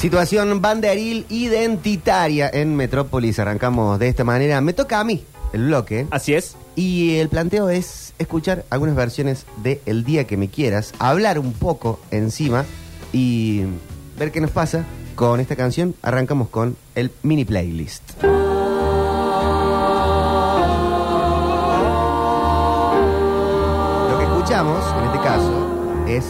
Situación banderil identitaria en Metrópolis. Arrancamos de esta manera. Me toca a mí el bloque. Así es. Y el planteo es escuchar algunas versiones de El día que me quieras, hablar un poco encima y ver qué nos pasa con esta canción. Arrancamos con el mini playlist. Lo que escuchamos, en este caso, es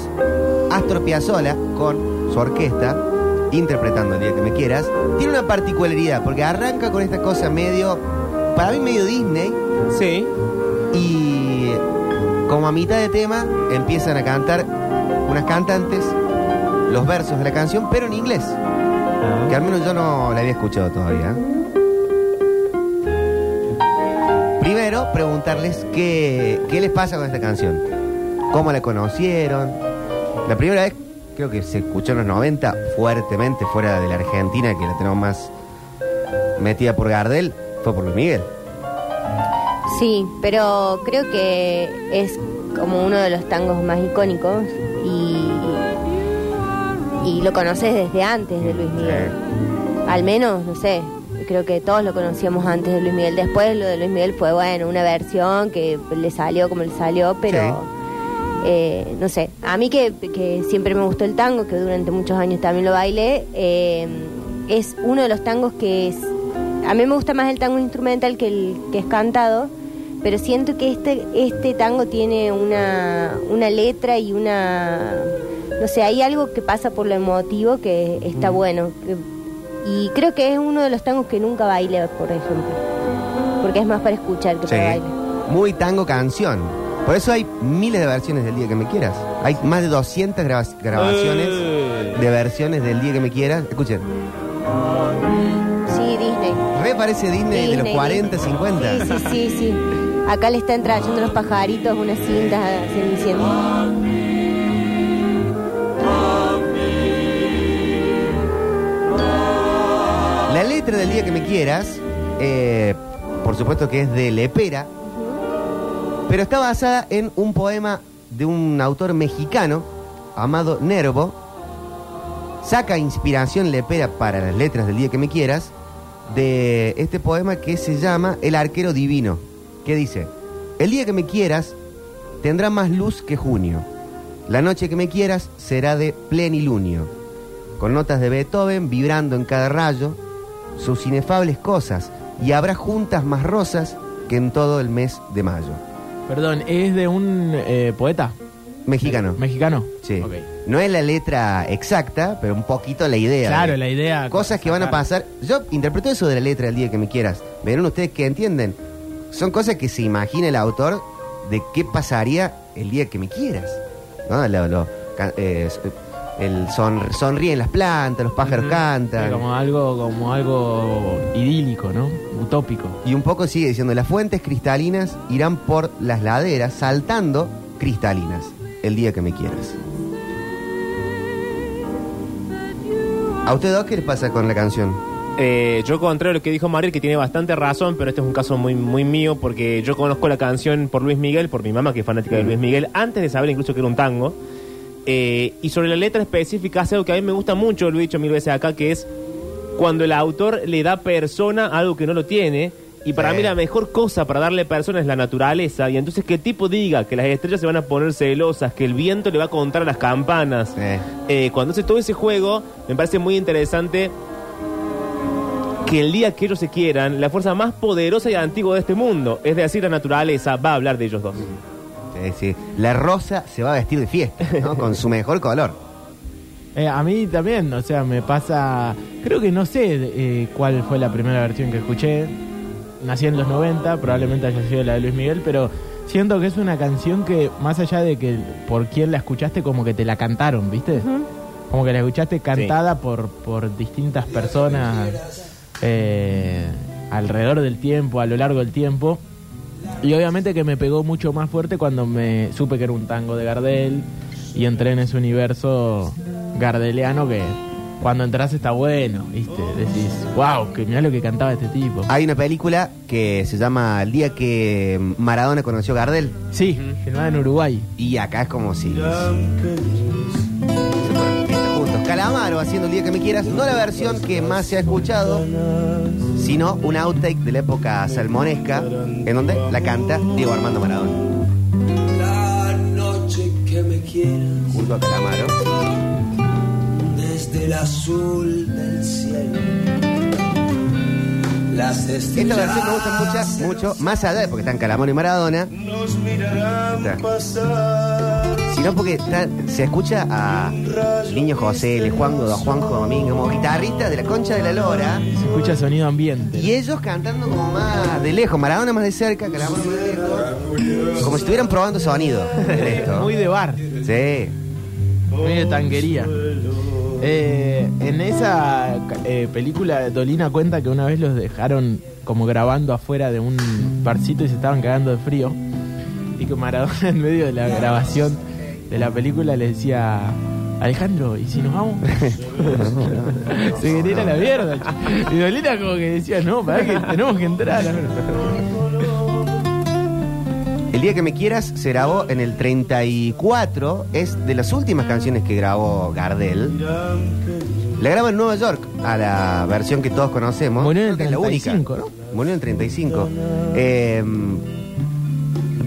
Astor Piazzolla con su orquesta interpretando El día que me quieras. Tiene una particularidad porque arranca con esta cosa medio, para mí medio Disney, Sí. y como a mitad de tema empiezan a cantar unas cantantes los versos de la canción, pero en inglés, que al menos yo no la había escuchado todavía. Primero, preguntarles qué, qué les pasa con esta canción, cómo la conocieron. La primera vez, creo que se escuchó en los 90 fuertemente fuera de la Argentina, que la tenemos más metida por Gardel, fue por Luis Miguel. Sí, pero creo que es como uno de los tangos más icónicos y, y lo conoces desde antes de Luis Miguel. Al menos, no sé, creo que todos lo conocíamos antes de Luis Miguel. Después lo de Luis Miguel fue, bueno, una versión que le salió como le salió, pero Sí. Eh, no sé. A mí que, que siempre me gustó el tango, que durante muchos años también lo bailé, eh, es uno de los tangos que es... A mí me gusta más el tango instrumental que el que es cantado, pero siento que este, este tango tiene una, una letra y una... No sé, hay algo que pasa por lo emotivo que está bueno. que- y creo que es uno de los tangos que nunca bailé, por ejemplo. Porque es más para escuchar que Sí. para bailar. Muy tango canción. Por eso hay miles de versiones del día que me quieras. Hay más de 200 graba- grabaciones Eh. de versiones del día que me quieras. Escuchen, Sí, Disney. re parece Disney, de los Disney, 40, Disney. 50. Sí, sí, sí, sí. Acá le están trayendo los pajaritos unas cintas cenicienta. La letra del día que me quieras, eh, por supuesto que es de Lepera, pero está basada en un poema de un autor mexicano, Amado Nervo. Saca inspiración Lepera para las letras del día que me quieras de este poema que se llama El arquero divino, que dice, el día que me quieras tendrá más luz que junio, la noche que me quieras será de plenilunio, con notas de Beethoven vibrando en cada rayo, sus inefables cosas, y habrá juntas más rosas que en todo el mes de mayo. Perdón, es de un eh, poeta Mexicano. mexicano. Sí. Ok. No es la letra exacta, pero un poquito la idea. Claro, de la idea. Cosas que van a pasar. Yo interpreto eso de la letra del día que me quieras. Verán ustedes que entienden. Son cosas que se imagina el autor de qué pasaría el día que me quieras. ¿No? Lo- lo- ca- eh, el son- sonríen las plantas, los pájaros cantan. Sí, como algo, como algo idílico, ¿no? Utópico. Y un poco sigue diciendo, las fuentes cristalinas irán por las laderas saltando cristalinas el día que me quieras. ¿A usted dos qué les pasa con la canción? Eh, yo contrario a lo que dijo Mariel, que tiene bastante razón, pero este es un caso muy, muy mío, porque yo conozco la canción por Luis Miguel, por mi mamá, que es fanática de Luis Miguel, antes de saber incluso que era un tango. Eh, y sobre la letra específica, hace algo que a mí me gusta mucho, lo he dicho mil veces acá, que es cuando el autor le da persona a algo que no lo tiene. Y para Sí. mí la mejor cosa para darle persona es la naturaleza. Y entonces que el tipo diga que las estrellas se van a poner celosas, que el viento le va a contar a las campanas. Eh, cuando hace todo ese juego, me parece muy interesante que el día que ellos se quieran, la fuerza más poderosa y antigua de este mundo, es decir, la naturaleza, va a hablar de ellos dos. Es decir, la rosa se va a vestir de fiesta, ¿no? con su mejor color. Eh, a mí también, o sea, me pasa. Creo que no sé eh, cuál fue la primera versión que escuché. Nací en los 90, probablemente haya sido la de Luis Miguel, pero siento que es una canción que, más allá de que por quién la escuchaste, como que te la cantaron, ¿viste? Como que la escuchaste cantada por, por distintas personas eh, alrededor del tiempo, a lo largo del tiempo. Y obviamente que me pegó mucho más fuerte cuando me supe que era un tango de Gardel y entré en ese universo gardeliano que cuando entras está bueno, ¿viste? Decís, wow, que mirá lo que cantaba este tipo. Hay una película que se llama El día que Maradona conoció a Gardel. Sí, filmada en Uruguay. Y acá es como si. Calamaro haciendo el día que me quieras, no la versión que más se ha escuchado, sino un outtake de la época salmonesca, en donde la canta Diego Armando Maradona. La noche que me quieras Junto a Calamaro. desde el azul Esta versión me gusta estrellas mucho, mucho, más allá de porque están Calamaro y Maradona, nos mirarán Está. pasar. sino porque está- se escucha a Niño José, Le Juanjo, a Juanjo Domingo, como guitarrista de la concha de la lora. Se escucha sonido ambiente. Y ellos cantando como más de lejos, Maradona más de cerca, Calamaro más de lejos. Como si estuvieran probando sonido. Muy de bar, Sí. muy de tanguería. Eh, en esa eh, película, Dolina cuenta que una vez los dejaron como grabando afuera de un barcito y se estaban cagando de frío. Y que Maradona, en medio de la grabación de la película, le decía: Alejandro, ¿y si nos vamos? se quería la mierda. Y Dolina, como que decía: No, para que tenemos que entrar. El día que me quieras se grabó en el 34. Es de las últimas canciones que grabó Gardel. La graba en Nueva York, a la versión que todos conocemos. Murió en el Creo que es la única. 35, ¿no? Murió en el 35. Eh,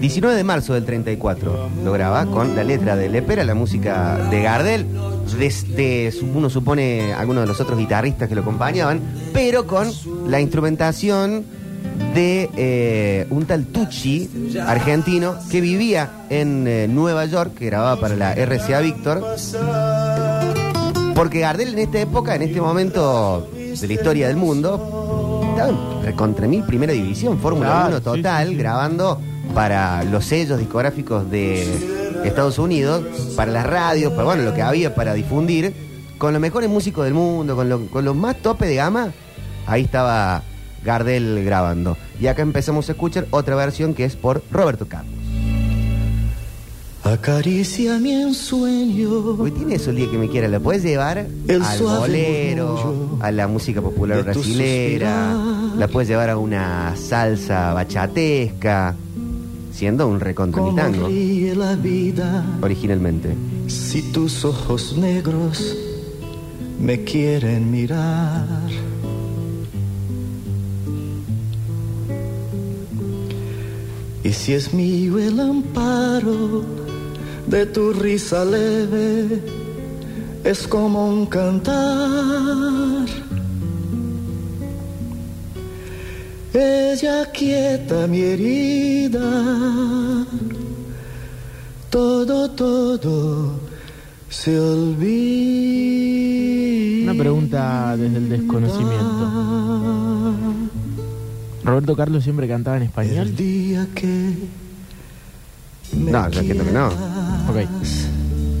19 de marzo del 34 lo graba con la letra de Lepera, la música de Gardel, desde uno supone algunos de los otros guitarristas que lo acompañaban, pero con la instrumentación de eh, un tal Tucci argentino que vivía en eh, Nueva York, que grababa para la RCA Víctor. Porque Gardel en esta época, en este momento de la historia del mundo, estaba en contra mil primera división, Fórmula Claro, 1 sí, total, sí, sí. grabando para los sellos discográficos de Estados Unidos, para las radios, para bueno, lo que había para difundir, con los mejores músicos del mundo, con, lo- con los más tope de gama, ahí estaba Gardel grabando. Y acá empezamos a escuchar otra versión que es por Roberto Carlos. Acaricia mi ensueño. Porque tiene eso el día que me quiera, la puedes llevar El al bolero, a la música popular brasilera, la puedes llevar a una salsa bachatesca, siendo un recontra mi Como tango, ríe la vida originalmente. si tus ojos negros me quieren mirar. Y si es mío el amparo de tu risa leve, es como un cantar. Ella quieta mi herida, todo, todo se olvida. Una pregunta desde el desconocimiento. Roberto Carlos siempre cantaba en español. El día que No, yo entiendo que no. Ok,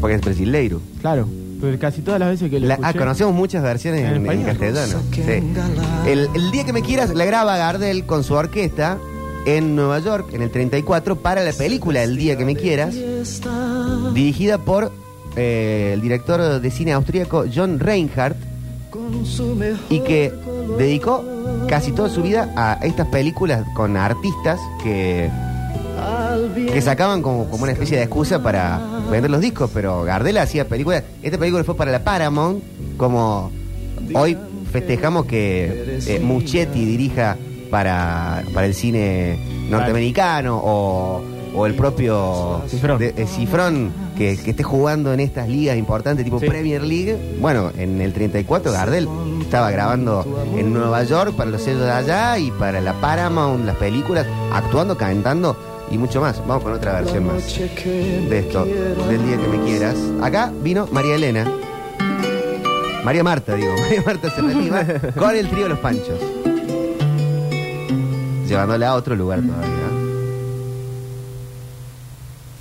Porque es brasileiro. claro. Pero casi todas las veces que lo La- ah, escuché- conocemos muchas versiones ¿En en, en español? castellano. Sí. El, el día que me quieras la graba Gardel con su orquesta en Nueva York en el 34 para la película El día que me quieras, dirigida por eh, el director de cine austríaco John Reinhardt y que dedicó casi toda su vida a estas películas con artistas que, que sacaban como, como una especie de excusa para vender los discos, pero Gardel hacía películas. Esta película fue para la Paramount, como hoy festejamos que eh, Muschietti dirija para, para el cine norteamericano o, o el propio Cifrón. de- eh, Cifrón que, que esté jugando en estas ligas importantes tipo Sí. Premier League. Bueno, en el 34 Gardel estaba grabando en Nueva York para los sellos de allá y para la Paramount, las películas, actuando, cantando y mucho más. Vamos con otra versión más de esto, del día que me quieras. Acá vino María Elena. María Marta, digo. María Marta Serrativa con el trío Los Panchos. Llevándola a otro lugar todavía.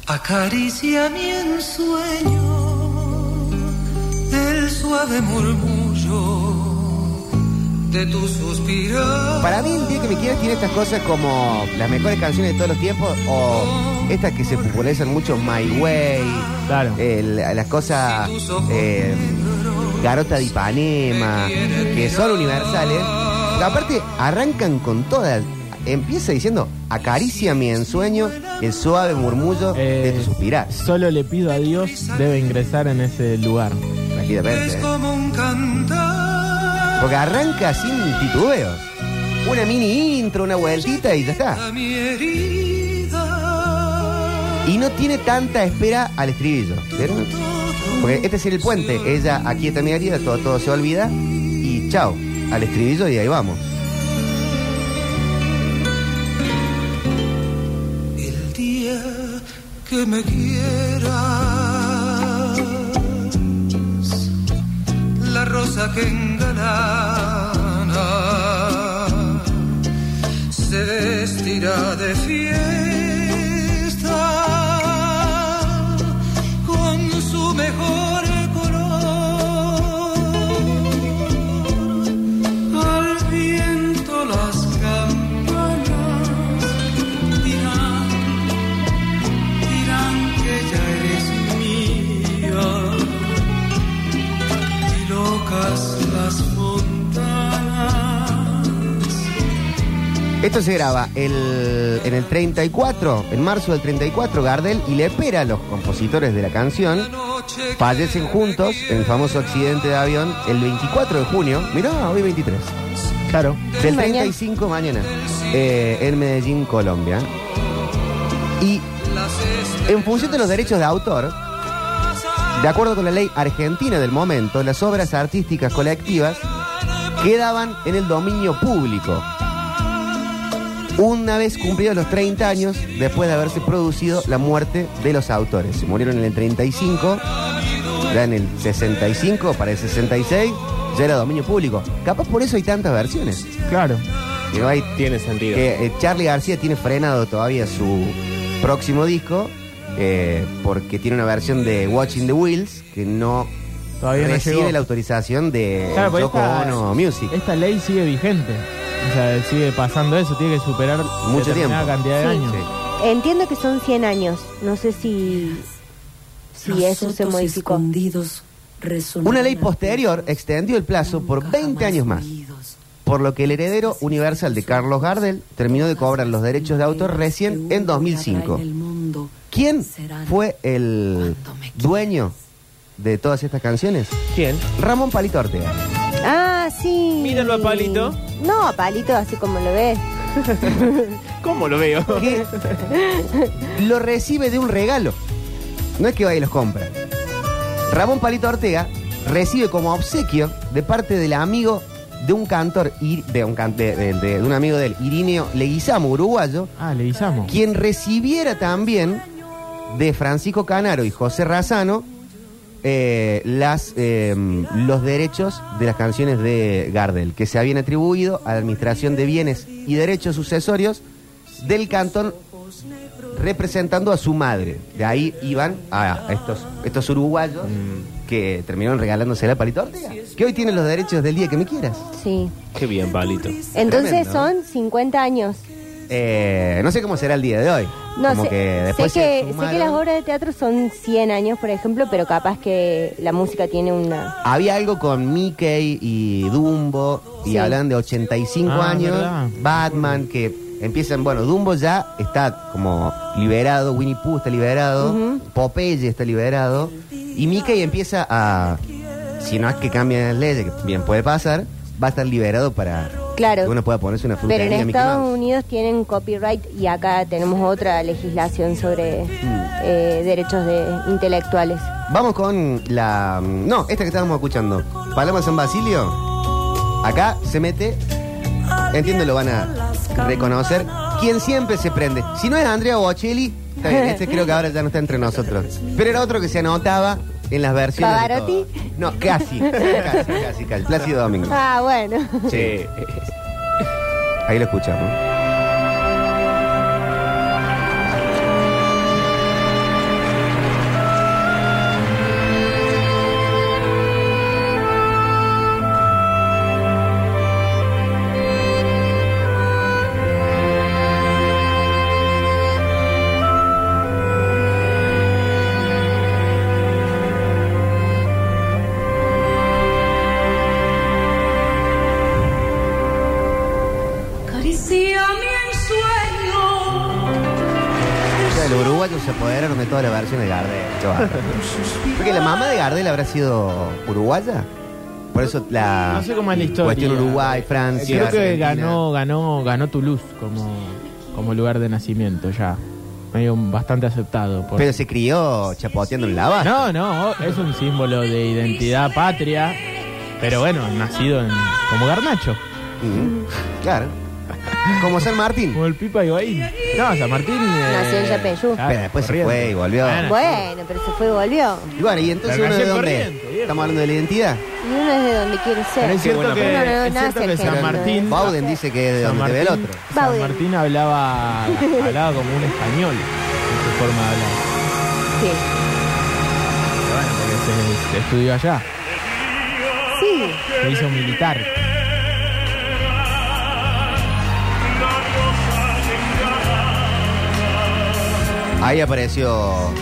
Acaricia mi ensueño, el suave murmullo de tu suspirar. Para mí, el día que me quieras tiene estas cosas como las mejores canciones de todos los tiempos o estas que se popularizan mucho, My Way, Claro. las cosas eh, Garota de Ipanema, que son universales. Pero aparte, arrancan con todas. Empieza diciendo, acaricia mi ensueño, el suave murmullo de Eh, tu suspirar. Solo le pido a Dios debe ingresar en ese lugar. tranquilamente. Es ¿eh? como un cantar Porque arranca sin titubeos. Una mini intro, una vueltita y ya está. Y no tiene tanta espera al estribillo. ¿vieron? Porque este es el puente. Ella aquí está mi herida, todo, todo se olvida. Y chao, al estribillo y ahí vamos. Que me quieras, la rosa que engalana se vestirá de fiesta las. Esto se graba el- en el 34, en marzo del 34, Gardel y Lepera, los compositores de la canción, fallecen juntos en el famoso accidente de avión el 24 de junio. Mirá, hoy 23. Claro. Del Mañana. 35 mañana, eh, en Medellín, Colombia. Y en función de los derechos de autor, de acuerdo con la ley argentina del momento, las obras artísticas colectivas quedaban en el dominio público. Una vez cumplidos los 30 años, después de haberse producido la muerte de los autores. Se murieron en el 35, ya en el 65, para el 66, ya era dominio público. Capaz por eso hay tantas versiones. Claro. Que no hay Tiene sentido. que eh, Charlie García tiene frenado todavía su próximo disco eh, porque tiene una versión de Watching the Wheels que no Todavía no recibe llegó. la autorización de Claro, porque Yoko esta- Ono Music. Esta ley sigue vigente. O sea, sigue pasando eso, tiene que superar Mucho determinada tiempo. cantidad de Sí. años. Sí. Entiendo que son 100 años. No sé si, si eso se modificó. Una ley posterior extendió el plazo por 20 años más, por lo que el heredero universal de Carlos Gardel terminó de cobrar los derechos de autor recién en 2005. ¿Quién fue el dueño de todas estas canciones? ¿Quién? Ramón Palito Ortega. Ah, sí. Míralo a Palito. No, a Palito, así como lo ves. ¿Cómo lo veo? que lo recibe de un regalo. No es que vaya y los compra. Ramón Palito Ortega recibe como obsequio de parte del amigo de un cantor, de un, can- de, de- de un amigo de él, Irineo Leguizamo, uruguayo, Ah, le guisamos. quien recibiera también de Francisco Canaro y José Razano eh, las, eh, los derechos de las canciones de Gardel, que se habían atribuido a la Administración de Bienes y Derechos Sucesorios del cantón representando a su madre. De ahí iban a estos, estos uruguayos que terminaron regalándose la Palito Ortega, que hoy tienen los derechos del día que me quieras. Sí. Qué bien, Palito. Entonces Tremendo. son 50 años. Eh, no sé cómo será el día de hoy. No Como sé, que sé, se que, sé sumaron. que las obras de teatro son 100 años, por ejemplo, pero capaz que la música tiene una... Había algo con Mickey y Dumbo y Sí. hablan de 85 Ah, años. ¿verdad? Batman, que empiezan, bueno, Dumbo ya está como liberado, Winnie Pooh está liberado, Ujú. Popeye está liberado, y Mickey empieza a, si no es que cambien las leyes, que bien puede pasar, va a estar liberado para Claro. que uno pueda ponerse una Pero en Estados. Unidos tienen copyright y acá tenemos otra legislación sobre eh, derechos de intelectuales. Vamos con la... No, esta que estábamos escuchando. Paloma San Basilio. Acá se mete... Entiendo, lo van a reconocer. Quien siempre se prende. Si no es Andrea Bocelli, está bien, este creo que ahora ya no está entre nosotros. Pero era otro que se anotaba en las versiones. de ¿Pavarotti? todo. No, casi. Casi, casi, casi. Plácido Domingo. Ah, bueno. Sí. Ahí lo escuchamos. Apoderaron de Gardel. Porque la mamá de Gardel habrá sido uruguaya. Por eso la No sé cómo es la historia. cuestión Uruguay, Francia. Creo que Argentina. ganó, ganó, ganó Toulouse como, como lugar de nacimiento ya. Medio bastante aceptado. Por... Pero se crió chapoteando en la base. No, no, es un símbolo de identidad patria. Pero bueno, nacido en, como Garnacho. Claro. Como San Martín. Como el Pipa Higuaín. No, San Martín. eh, Nació en Yapeyú. claro, Pero después se fue y volvió. Bueno, Bueno, pero se fue y volvió. Y bueno, y entonces Pero uno de nació en dónde. Viejo. Estamos hablando de la identidad. Y uno es de donde quiere ser. Pero es cierto bueno, que, Uno no es cierto que San argentino. Martín. Bauden dice que es de San donde te ve el Martín, otro. San Bauden. Martín hablaba, hablaba como un español en su forma de hablar. Sí. Pero bueno, porque se, se estudió allá. Sí. Se hizo militar. Ahí apareció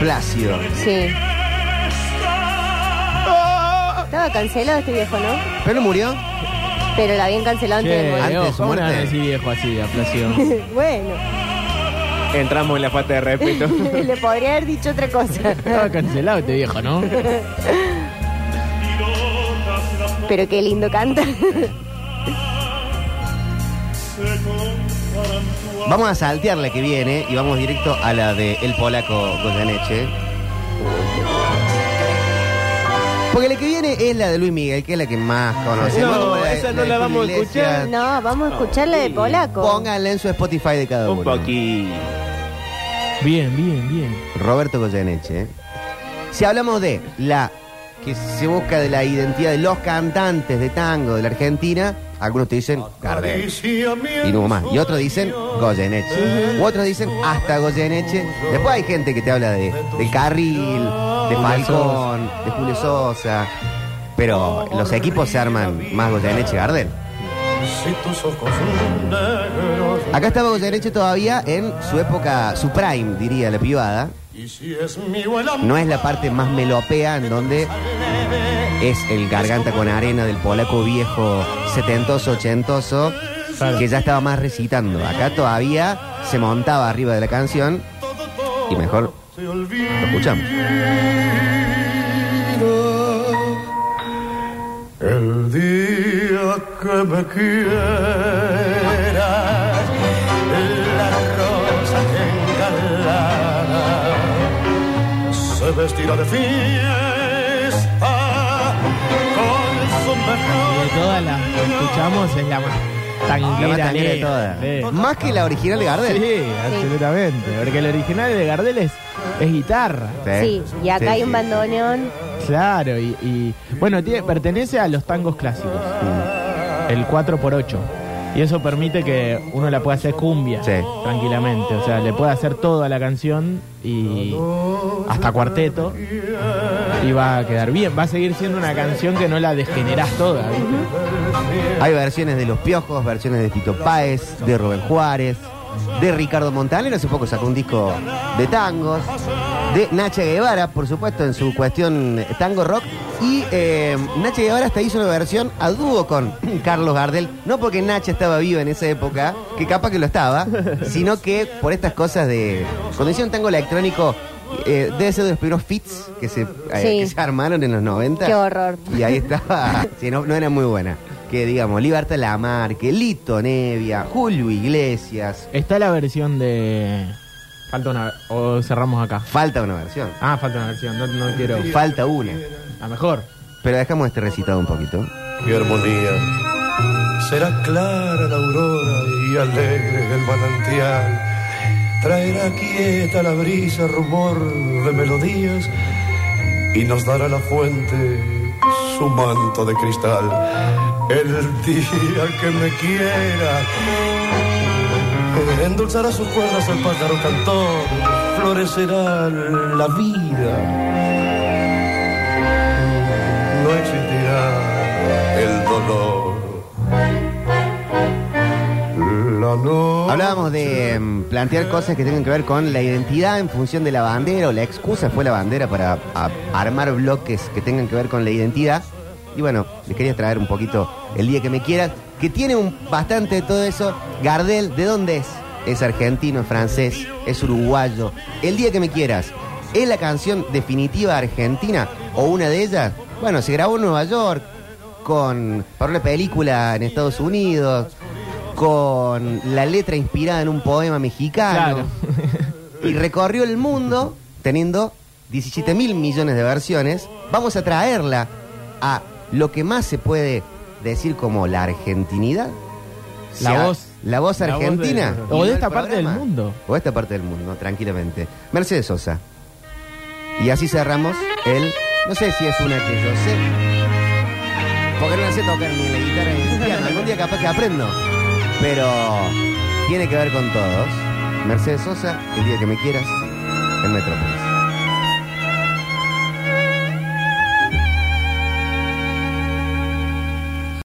Plácido. Sí. Estaba cancelado este viejo, ¿no? Pero no murió. Pero la habían cancelado antes de Antes de su ¿cómo le van a muerte. decir viejo así, a Placio? bueno, Entramos en la falta de respeto. le podría haber dicho otra cosa. Estaba cancelado este viejo, ¿no? Pero qué lindo canta. Vamos a saltear la que viene y vamos directo a la de El Polaco Goyeneche. Porque la que viene es la de Luis Miguel, que es la que más conocemos. No, esa no la vamos a escuchar. No, vamos a escuchar la de Polaco. Pónganla en su Spotify de cada uno. Un poquito. Bien, bien, bien. Roberto Goyeneche. Si hablamos de la que se busca de la identidad de los cantantes de tango de la Argentina, algunos te dicen Gardel y no más. Y otros dicen Goyeneche. U otros dicen hasta Goyeneche. Después hay gente que te habla de, del Carril, de Falcón, de Julio Sosa. Pero los equipos se arman más Goyeneche Gardel. Acá estaba Goyeneche todavía en su época, su prime, diría la privada. No es la parte más melopea en donde es el garganta con arena del polaco viejo setentoso, ochentoso, Claro. que ya estaba más recitando. Acá todavía se montaba arriba de la canción y mejor lo escuchamos. el día que me quieras se vestirá de fiesta con su Y de mejor todas las que escuchamos es la más tanguera, La más tanguera de todas. Sí. Más que la original de Gardel. Sí, absolutamente. Porque el original de Gardel es, es guitarra. Sí, y acá Sí, hay un bandoneón. Claro, y, y- bueno, tiene, pertenece a los tangos clásicos. El 4x8. Y eso permite que uno la pueda hacer cumbia Sí. tranquilamente. O sea, le puede hacer toda la canción y hasta cuarteto. Y va a quedar bien. Va a seguir siendo una canción que no la degenerás toda, ¿viste? Hay versiones de Los Piojos, versiones de Tito Páez, de Rubén Juárez, de Ricardo Montaner, hace poco sacó un disco de tangos, de Nacha Guevara, por supuesto, en su cuestión eh, tango rock, y eh, Nacha Guevara hasta hizo una versión a dúo con Carlos Gardel, no porque Nacha estaba viva en esa época, que capaz que lo estaba, sino que por estas cosas de... Cuando hicieron tango electrónico, eh, debe ser de los primeros fits que se, eh, Sí. que se armaron en los 90. Qué horror. Y ahí estaba, sí, no, no era muy buena. Que digamos, Libertad Lamarque, Lito Nevia, Julio Iglesias. Está la versión de. Falta una. O cerramos acá. Falta una versión. Ah, falta una versión. No, no quiero. Falta una. La mejor. Pero dejamos este recitado un poquito. Qué armonía. Será clara la aurora y alegre el manantial. Traerá quieta la brisa rumor de melodías y nos dará la fuente su manto de cristal. El día que me quiera endulzará sus cuerdas el pájaro cantor, florecerá la vida no existirá el dolor. La noche Hablábamos de mm, plantear cosas que tengan que ver con la identidad en función de la bandera, o la excusa fue la bandera para a- armar bloques que tengan que ver con la identidad. Y bueno, les quería traer un poquito el día que me quieras, que tiene un bastante de todo eso. Gardel, ¿de dónde es? Es argentino, es francés, es uruguayo. El día que me quieras. ¿Es la canción definitiva argentina o una de ellas? Bueno, se grabó en Nueva York, con, para una película en Estados Unidos, con la letra inspirada en un poema mexicano. Claro. y recorrió el mundo teniendo 17 mil millones de versiones. Vamos a traerla a lo que más se puede decir como la argentinidad. La sea, voz. La voz La voz de- argentina. o de esta parte del mundo. O de esta parte del mundo, tranquilamente. Mercedes Sosa. Y así cerramos el. No sé si es una que yo sé. Porque no la sé tocar ni la guitarra ni el piano. Algún día capaz que aprendo. Pero tiene que ver con todos. Mercedes Sosa, el día que me quieras, en Metrópolis.